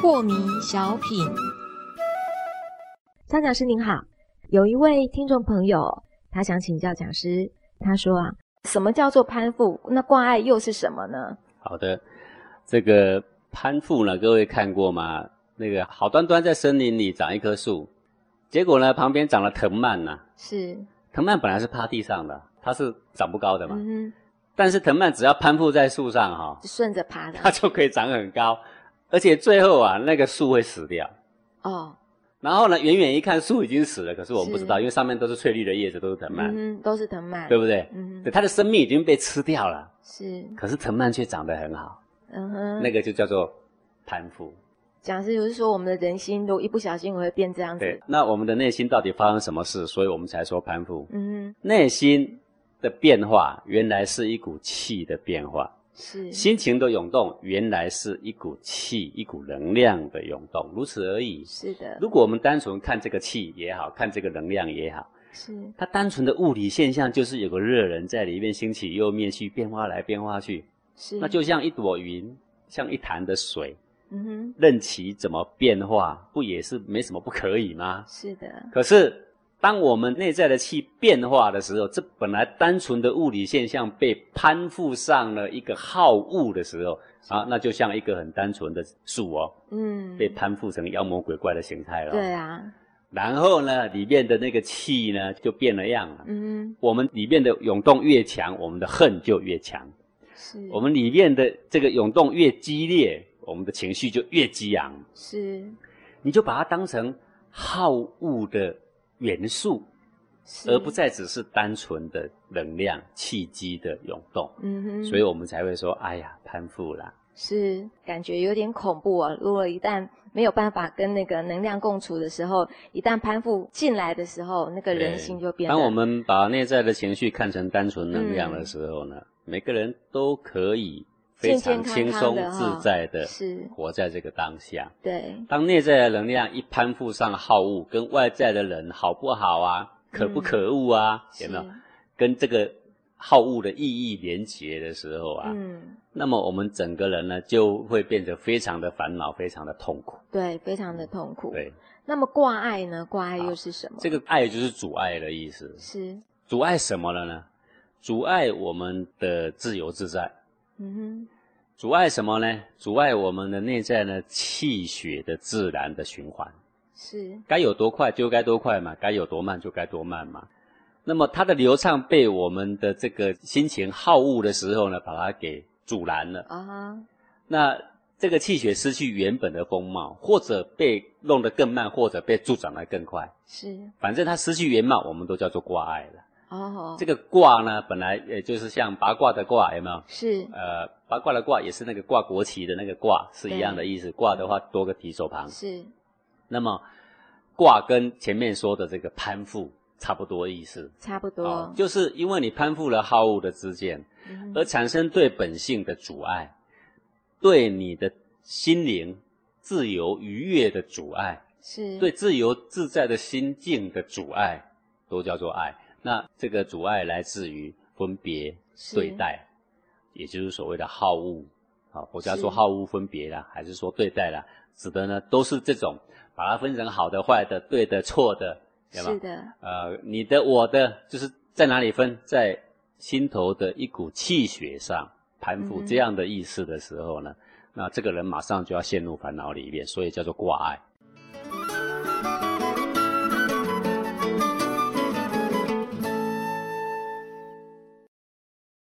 破迷小品，张讲师您好，有一位听众朋友，他想请教讲师，他说啊，什么叫做攀附？那挂碍又是什么呢？好的，这个攀附呢，各位看过吗？那个好端端在森林里长一棵树，结果呢，旁边长了藤蔓呐。是，藤蔓本来是趴地上的，它是长不高的嘛。嗯但是藤蔓只要攀附在树上哈、哼，顺着爬的。它就可以长很高，而且最后啊，那个树会死掉。哦，然后呢，远远一看树已经死了，可是我们不知道，因为上面都是翠绿的叶子，都是藤蔓，嗯，都是藤蔓，对不对？嗯哼，对，它的生命已经被吃掉了，是，可是藤蔓却长得很好，嗯哼，那个就叫做攀附。讲师就是说，我们的人心如果一不小心会变这样对子。，那我们的内心到底发生什么事？所以我们才说攀附。嗯内心的变化原来是一股气的变化，是，心情的涌动原来是一股气、一股能量的涌动，如此而已。是的，如果我们单纯看这个气也好看这个能量也好，是，它单纯的物理现象就是有个热能在里面兴起又灭去，变化来变化去，是，那就像一朵云，像一潭的水，嗯哼，任其怎么变化，不也是没什么不可以吗？是的，可是，当我们内在的气变化的时候，这本来单纯的物理现象被攀附上了一个好物的时候，啊，那就像一个很单纯的树哦，嗯，被攀附成妖魔鬼怪的形态了。对。啊，然后呢，里面的那个气呢，就变了样了。嗯我们里面的涌动越强，我们的恨就越强；是，我们里面的这个涌动越激烈，我们的情绪就越激昂。是，你就把它当成好物的元素，而不，再只是单纯的能量、气机的涌动。嗯哼，所以我们才会说：“哎呀，攀附啦。是感觉有点恐怖啊！如果一旦没有办法跟那个能量共处的时候，一旦攀附进来的时候，那个人心就变得当我们把内在的情绪看成单纯能量的时候呢，嗯每个人都可以非常轻松自在的是活在这个当下。对，当内在的能量一攀附上好物，跟外在的人好不好啊，可不可恶啊，有没有？跟这个好物的意义连结的时候啊，嗯，那么我们整个人呢就会变得非常的烦恼，非常的痛苦。对，非常的痛苦。对，那么挂碍呢？挂碍又是什么？这个爱就是阻碍的意思。是，阻碍什么了呢？阻碍我们的自由自在。嗯哼阻碍什么呢？阻碍我们的内在呢气血的自然的循环。是，该有多快就该多快嘛，该有多慢就该多慢嘛。那么它的流畅被我们的这个心情好恶的时候呢，把它给阻拦了。啊哈，那这个气血失去原本的风貌，或者被弄得更慢，或者被助长得更快，是，反正它失去原貌，我们都叫做挂碍了。哦，这个卦呢，本来也就是像八卦的卦，有没有？是，呃，八卦的卦也是那个挂国旗的那个卦，是一样的意思。卦的话多个提手旁，是，那么卦跟前面说的这个攀附差不多意思。差不多，哦，就是因为你攀附了好恶的之见，嗯而产生对本性的阻碍，对你的心灵自由愉悦的阻碍，是，对自由自在的心境的阻碍，都叫做爱。那这个阻碍来自于分别对待，也就是所谓的好恶。啊，佛家说好恶分别啦，还是说对待啦，指的呢都是这种把它分成好的、坏的、对的、错的，对吧是？的，呃，你的、我的，就是在哪里分，在心头的一股气血上攀附嗯这样的意思的时候呢，那这个人马上就要陷入烦恼里面，所以叫做挂碍。